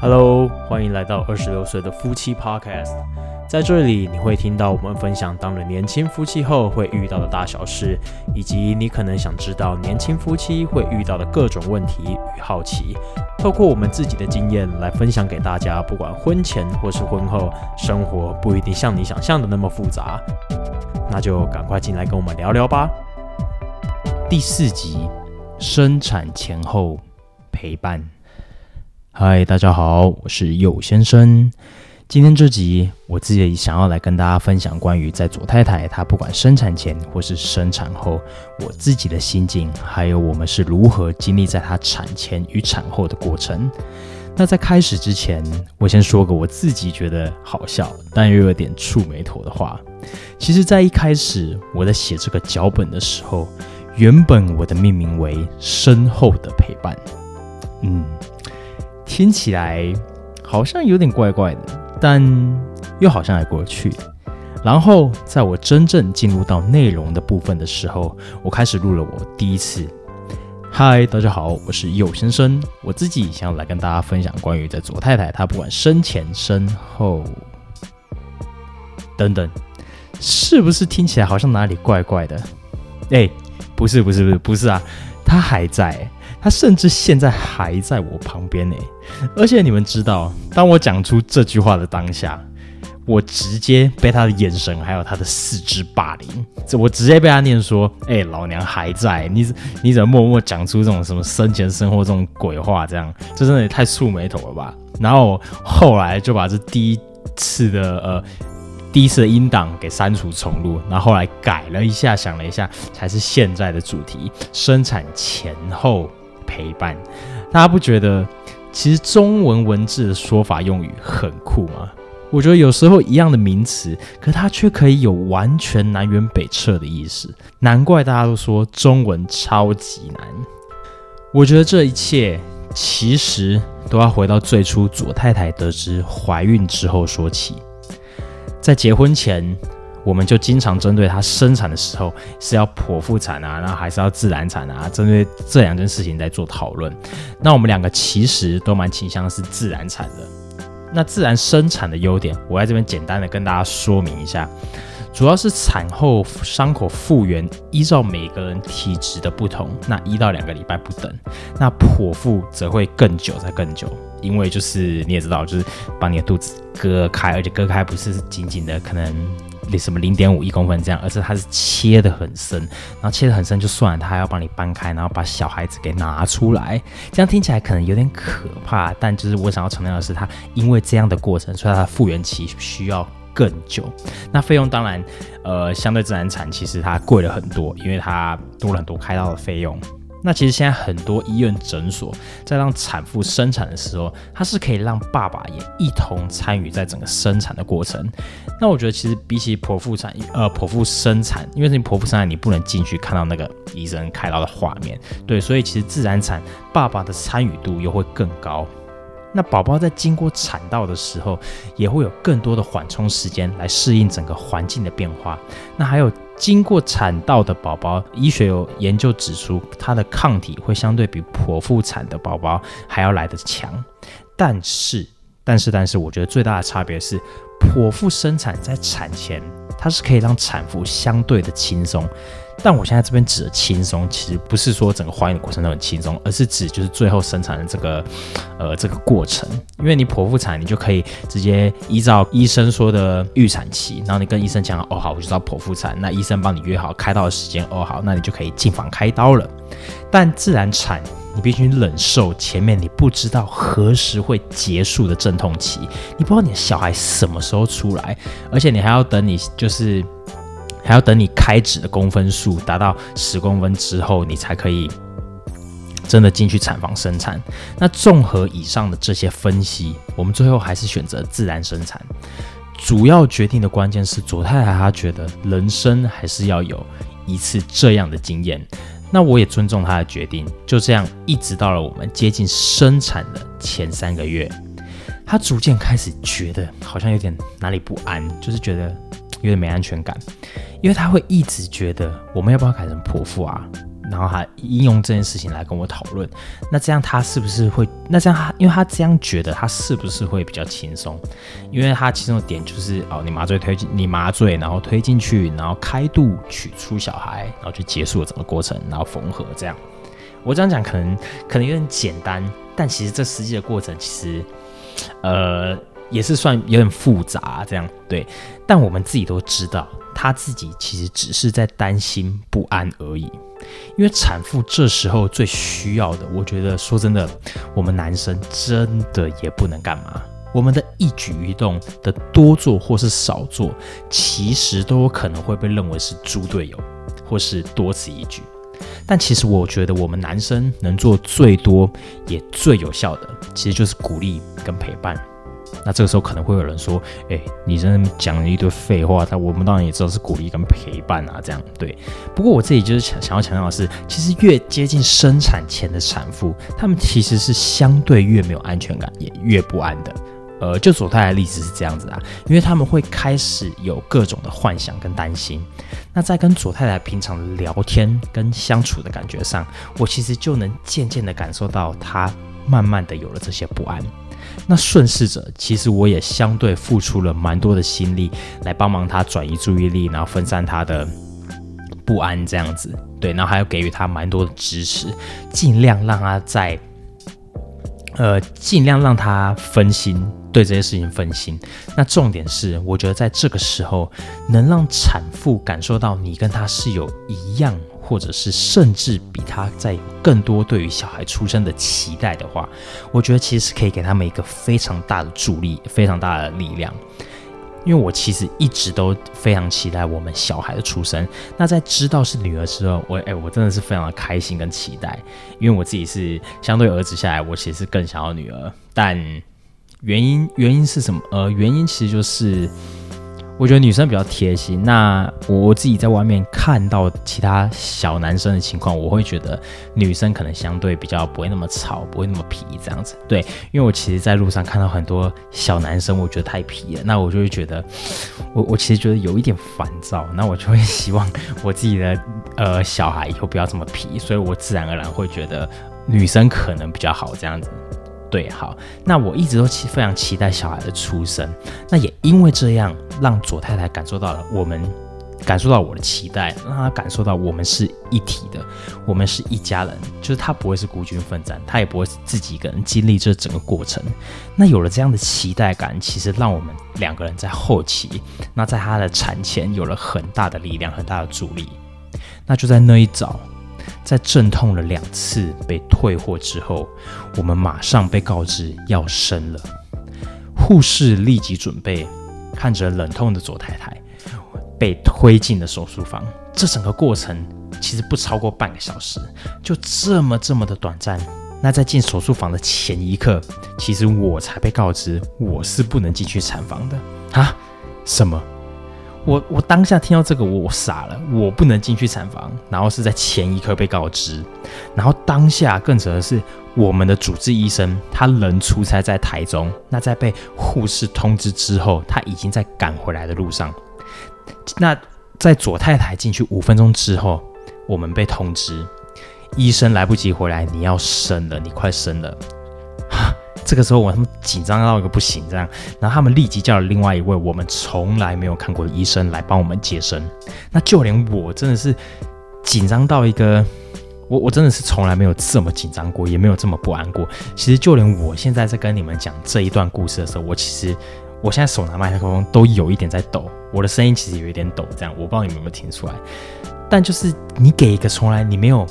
Hello，欢迎来到二十六岁的夫妻 Podcast。在这里，你会听到我们分享当了年轻夫妻后会遇到的大小事，以及你可能想知道年轻夫妻会遇到的各种问题与好奇。透过我们自己的经验来分享给大家，不管婚前或是婚后，生活不一定像你想象的那么复杂。那就赶快进来跟我们聊聊吧。第四集，生产前后陪伴。嗨，大家好，我是右先生。今天这集，我自己想要来跟大家分享关于在左太太她不管生产前或是生产后，我自己的心境，还有我们是如何经历在她产前与产后的过程。那在开始之前，我先说个我自己觉得好笑，但又有点触眉头的话。其实，在一开始我在写这个脚本的时候，原本我的命名为“身后的陪伴”。嗯。听起来好像有点怪怪的，但又好像还过得去。然后在我真正进入到内容的部分的时候，我开始录了我第一次。嗨，大家好，我是右先生。我自己想要来跟大家分享关于在左太太她不管生前身后等等，是不是听起来好像哪里怪怪的？哎，不是，不是，不是，不是啊，他还在。他甚至现在还在我旁边呢，而且你们知道，当我讲出这句话的当下，我直接被他的眼神还有他的四肢霸凌，这我直接被他念说：“哎，老娘还在，你你怎么默默讲出这种什么生前生后这种鬼话？这样，这真的也太触眉头了吧？”然后后来就把这第一次的呃第一次的音档给删除重录，然后后来改了一下，想了一下，才是现在的主题：生产前后。陪伴，大家不觉得其实中文文字的说法用语很酷吗？我觉得有时候一样的名词，可它却可以有完全南辕北辙的意思。难怪大家都说中文超级难。我觉得这一切其实都要回到最初左太太得知怀孕之后说起，在结婚前。我们就经常针对她生产的时候是要剖腹产啊，然后还是要自然产啊，针对这两件事情在做讨论。那我们两个其实都蛮倾向是自然产的。那自然生产的优点，我在这边简单的跟大家说明一下，主要是产后伤口复原，依照每个人体质的不同，那一到两个礼拜不等。那剖腹则会更久，再更久，因为就是你也知道，就是把你的肚子割开，而且割开不是紧紧的，可能。什么零点五一公分这样，而是它是切的很深，然后切的很深就算了，他还要帮你搬开，然后把小孩子给拿出来，这样听起来可能有点可怕，但就是我想要强调的是，它因为这样的过程，所以它复原期需要更久。那费用当然，呃，相对自然产其实它贵了很多，因为它多了很多开刀的费用。那其实现在很多医院诊所在让产妇生产的时候，它是可以让爸爸也一同参与在整个生产的过程。那我觉得其实比起剖腹产，呃，剖腹生产，因为你剖腹生产你不能进去看到那个医生开刀的画面，对，所以其实自然产爸爸的参与度又会更高。那宝宝在经过产道的时候，也会有更多的缓冲时间来适应整个环境的变化。那还有经过产道的宝宝，医学有研究指出，他的抗体会相对比剖腹产的宝宝还要来得强。但是，但是，但是，我觉得最大的差别是，剖腹生产在产前，它是可以让产妇相对的轻松。但我现在这边指的轻松，其实不是说整个怀孕的过程都很轻松，而是指就是最后生产的这个，呃，这个过程。因为你剖腹产，你就可以直接依照医生说的预产期，然后你跟医生讲，哦好，我就知道剖腹产，那医生帮你约好开刀的时间，哦好，那你就可以进房开刀了。但自然产，你必须忍受前面你不知道何时会结束的阵痛期，你不知道你的小孩什么时候出来，而且你还要等你就是。还要等你开指的公分数达到十公分之后，你才可以真的进去产房生产。那综合以上的这些分析，我们最后还是选择自然生产。主要决定的关键是左太太她觉得人生还是要有一次这样的经验。那我也尊重她的决定。就这样，一直到了我们接近生产的前三个月，她逐渐开始觉得好像有点哪里不安，就是觉得有点没安全感。因为他会一直觉得我们要不要改成泼妇啊？然后他应用这件事情来跟我讨论，那这样他是不是会？那这样他，因为他这样觉得，他是不是会比较轻松？因为他其中的点就是哦，你麻醉推进，你麻醉，然后推进去，然后开肚取出小孩，然后就结束了整个过程，然后缝合这样。我这样讲可能可能有点简单，但其实这实际的过程其实呃也是算有点复杂这样对。但我们自己都知道，他自己其实只是在担心不安而已。因为产妇这时候最需要的，我觉得说真的，我们男生真的也不能干嘛。我们的一举一动的多做或是少做，其实都有可能会被认为是猪队友，或是多此一举。但其实我觉得，我们男生能做最多也最有效的，其实就是鼓励跟陪伴。那这个时候可能会有人说：“哎，你真的讲了一堆废话。”他我们当然也知道是鼓励跟陪伴啊，这样对。不过我自己就是想想要强调的是，其实越接近生产前的产妇，她们其实是相对越没有安全感，也越不安的。呃，就左太太的例子是这样子啊，因为他们会开始有各种的幻想跟担心。那在跟左太太平常聊天跟相处的感觉上，我其实就能渐渐的感受到她慢慢的有了这些不安。那顺势者，其实我也相对付出了蛮多的心力来帮忙他转移注意力，然后分散他的不安，这样子，对，然后还要给予他蛮多的支持，尽量让他在，呃，尽量让他分心，对这些事情分心。那重点是，我觉得在这个时候，能让产妇感受到你跟他是有一样。或者是甚至比他在有更多对于小孩出生的期待的话，我觉得其实是可以给他们一个非常大的助力，非常大的力量。因为我其实一直都非常期待我们小孩的出生。那在知道是女儿之后，我哎，我真的是非常的开心跟期待。因为我自己是相对儿子下来，我其实更想要女儿。但原因原因是什么？呃，原因其实就是。我觉得女生比较贴心。那我自己在外面看到其他小男生的情况，我会觉得女生可能相对比较不会那么吵，不会那么皮这样子。对，因为我其实在路上看到很多小男生，我觉得太皮了。那我就会觉得，我我其实觉得有一点烦躁。那我就会希望我自己的呃小孩以后不要这么皮，所以我自然而然会觉得女生可能比较好这样子。对，好，那我一直都期非常期待小孩的出生，那也因为这样，让左太太感受到了我们，感受到我的期待，让她感受到我们是一体的，我们是一家人，就是她不会是孤军奋战，她也不会自己一个人经历这整个过程。那有了这样的期待感，其实让我们两个人在后期，那在她的产前有了很大的力量，很大的助力。那就在那一早。在阵痛了两次被退货之后，我们马上被告知要生了。护士立即准备，看着冷痛的左太太被推进了手术房。这整个过程其实不超过半个小时，就这么这么的短暂。那在进手术房的前一刻，其实我才被告知我是不能进去产房的啊？什么？我我当下听到这个，我傻了，我不能进去产房，然后是在前一刻被告知，然后当下更扯的是，我们的主治医生他人出差在台中，那在被护士通知之后，他已经在赶回来的路上，那在左太太进去五分钟之后，我们被通知，医生来不及回来，你要生了，你快生了。这个时候我他们紧张到一个不行，这样，然后他们立即叫了另外一位我们从来没有看过的医生来帮我们接生。那就连我真的是紧张到一个，我我真的是从来没有这么紧张过，也没有这么不安过。其实就连我现在在跟你们讲这一段故事的时候，我其实我现在手拿麦克风都有一点在抖，我的声音其实有一点抖，这样我不知道你们有没有听出来。但就是你给一个从来你没有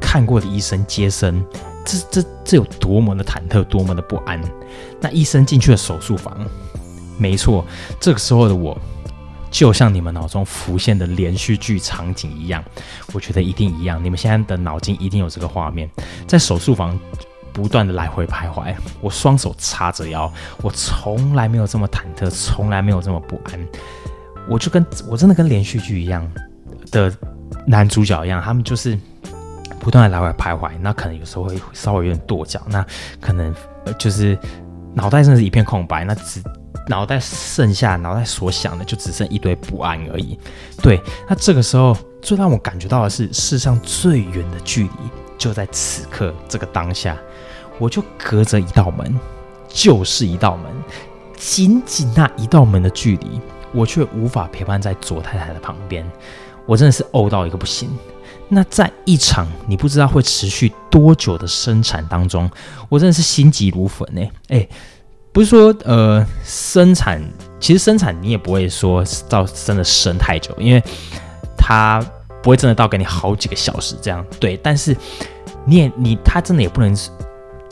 看过的医生接生。这这这有多么的忐忑，多么的不安？那医生进去了手术房，没错，这个时候的我，就像你们脑中浮现的连续剧场景一样，我觉得一定一样。你们现在的脑筋一定有这个画面，在手术房不断的来回徘徊，我双手叉着腰，我从来没有这么忐忑，从来没有这么不安。我就跟我真的跟连续剧一样的男主角一样，他们就是。不断的来回徘徊，那可能有时候会稍微有点跺脚，那可能就是脑袋真的是一片空白，那只脑袋剩下脑袋所想的就只剩一堆不安而已。对，那这个时候最让我感觉到的是，世上最远的距离就在此刻这个当下，我就隔着一道门，就是一道门，仅仅那一道门的距离，我却无法陪伴在左太太的旁边，我真的是呕到一个不行。那在一场你不知道会持续多久的生产当中，我真的是心急如焚呢。哎，不是说呃生产，其实生产你也不会说到真的生太久，因为它不会真的到给你好几个小时这样。对，但是你也你他真的也不能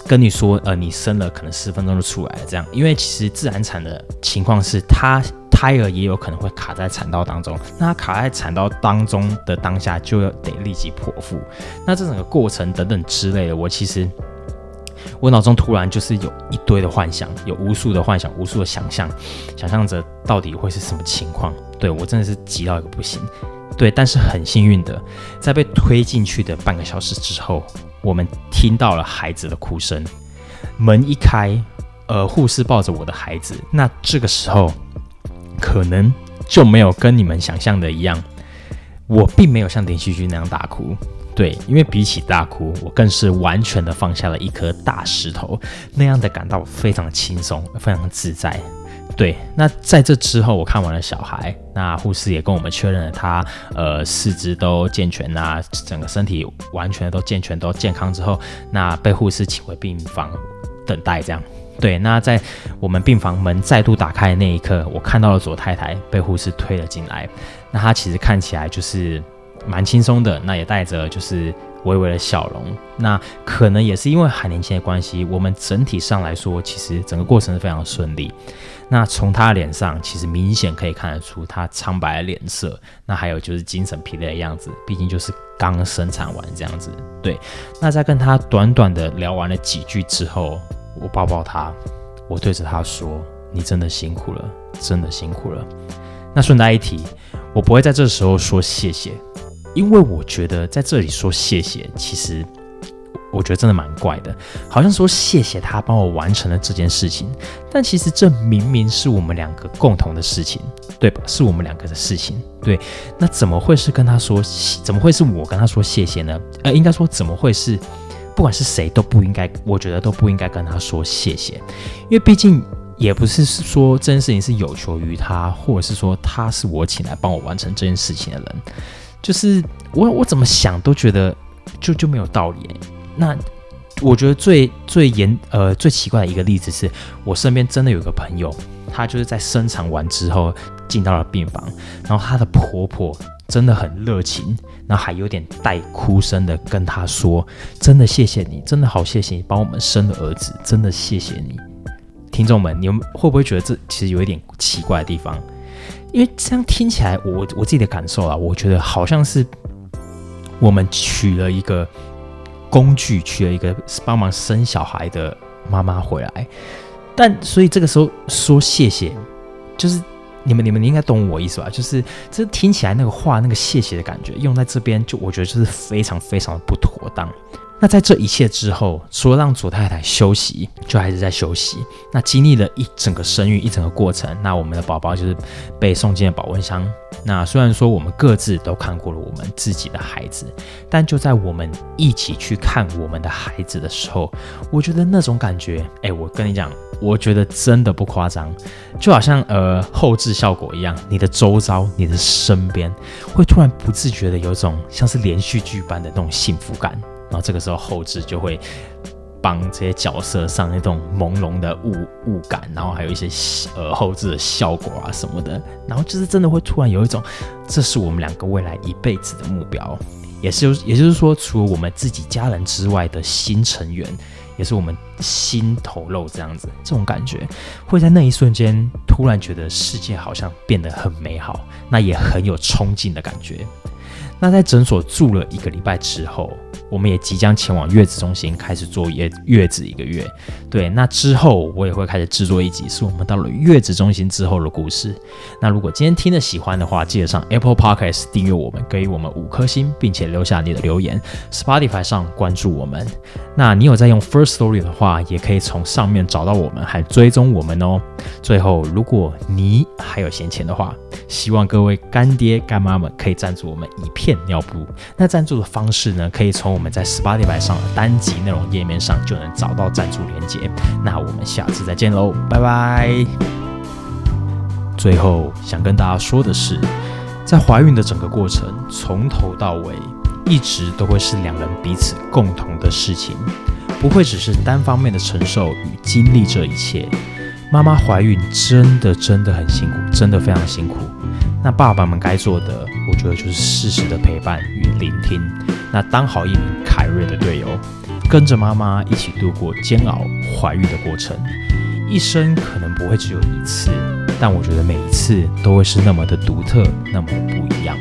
跟你说，呃，你生了可能十分钟就出来了这样，因为其实自然产的情况是它。胎儿也有可能会卡在产道当中，那它卡在产道当中的当下就要得立即剖腹，那这整个过程等等之类的，我其实我脑中突然就是有一堆的幻想，有无数的幻想，无数的想象，想象着到底会是什么情况。对我真的是急到一个不行。对，但是很幸运的，在被推进去的半个小时之后，我们听到了孩子的哭声，门一开，呃，护士抱着我的孩子，那这个时候。可能就没有跟你们想象的一样，我并没有像连续剧那样大哭。对，因为比起大哭，我更是完全的放下了一颗大石头，那样的感到非常轻松，非常自在。对，那在这之后，我看完了小孩，那护士也跟我们确认了他呃四肢都健全啊，整个身体完全都健全都健康之后，那被护士请回病房等待这样。对，那在我们病房门再度打开的那一刻，我看到了左太太被护士推了进来。那她其实看起来就是蛮轻松的，那也带着就是微微的笑容。那可能也是因为还年轻的关系，我们整体上来说，其实整个过程是非常顺利。那从她脸上，其实明显可以看得出她苍白的脸色，那还有就是精神疲累的样子，毕竟就是刚生产完这样子。对，那在跟她短短的聊完了几句之后。我抱抱他，我对着他说：“你真的辛苦了，真的辛苦了。”那顺带一提，我不会在这时候说谢谢，因为我觉得在这里说谢谢，其实我觉得真的蛮怪的，好像说谢谢他帮我完成了这件事情，但其实这明明是我们两个共同的事情，对吧？是我们两个的事情，对。那怎么会是跟他说？怎么会是我跟他说谢谢呢？呃，应该说怎么会是？不管是谁都不应该，我觉得都不应该跟他说谢谢，因为毕竟也不是说这件事情是有求于他，或者是说他是我请来帮我完成这件事情的人，就是我我怎么想都觉得就就没有道理。那我觉得最最严呃最奇怪的一个例子是我身边真的有个朋友，他就是在生产完之后进到了病房，然后她的婆婆。真的很热情，那还有点带哭声的跟他说：“真的谢谢你，真的好谢谢你帮我们生了儿子，真的谢谢你。”听众们，你们会不会觉得这其实有一点奇怪的地方？因为这样听起来，我我自己的感受啊，我觉得好像是我们娶了一个工具，娶了一个帮忙生小孩的妈妈回来，但所以这个时候说谢谢，就是。你们你们应该懂我意思吧？就是这听起来那个话那个谢谢的感觉用在这边，就我觉得就是非常非常的不妥当。那在这一切之后，除了让左太太休息，就还是在休息。那经历了一整个生育一整个过程，那我们的宝宝就是被送进了保温箱。那虽然说我们各自都看过了我们自己的孩子，但就在我们一起去看我们的孩子的时候，我觉得那种感觉，哎，我跟你讲，我觉得真的不夸张，就好像呃后置效果一样，你的周遭、你的身边，会突然不自觉的有种像是连续剧般的那种幸福感。然后这个时候后置就会帮这些角色上那种朦胧的雾雾感，然后还有一些呃后置的效果啊什么的，然后就是真的会突然有一种，这是我们两个未来一辈子的目标，也是也就是说，除了我们自己家人之外的新成员，也是我们新头肉这样子，这种感觉会在那一瞬间突然觉得世界好像变得很美好，那也很有冲劲的感觉。那在诊所住了一个礼拜之后。我们也即将前往月子中心开始坐月月子一个月。对，那之后我也会开始制作一集，是我们到了月子中心之后的故事。那如果今天听的喜欢的话，记得上 Apple Podcast 订阅我们，给予我们五颗星，并且留下你的留言。Spotify 上关注我们。那你有在用 First Story 的话，也可以从上面找到我们，还追踪我们哦。最后，如果你还有闲钱的话，希望各位干爹干妈们可以赞助我们一片尿布。那赞助的方式呢，可以从我们在 Spotify 上的单集内容页面上就能找到赞助连接。那我们下次再见喽，拜拜。最后想跟大家说的是，在怀孕的整个过程，从头到尾一直都会是两人彼此共同的事情，不会只是单方面的承受与经历这一切。妈妈怀孕真的真的很辛苦，真的非常辛苦。那爸爸们该做的，我觉得就是适时的陪伴与聆听。那当好一名凯瑞的队友，跟着妈妈一起度过煎熬怀孕的过程。一生可能不会只有一次，但我觉得每一次都会是那么的独特，那么的不一样。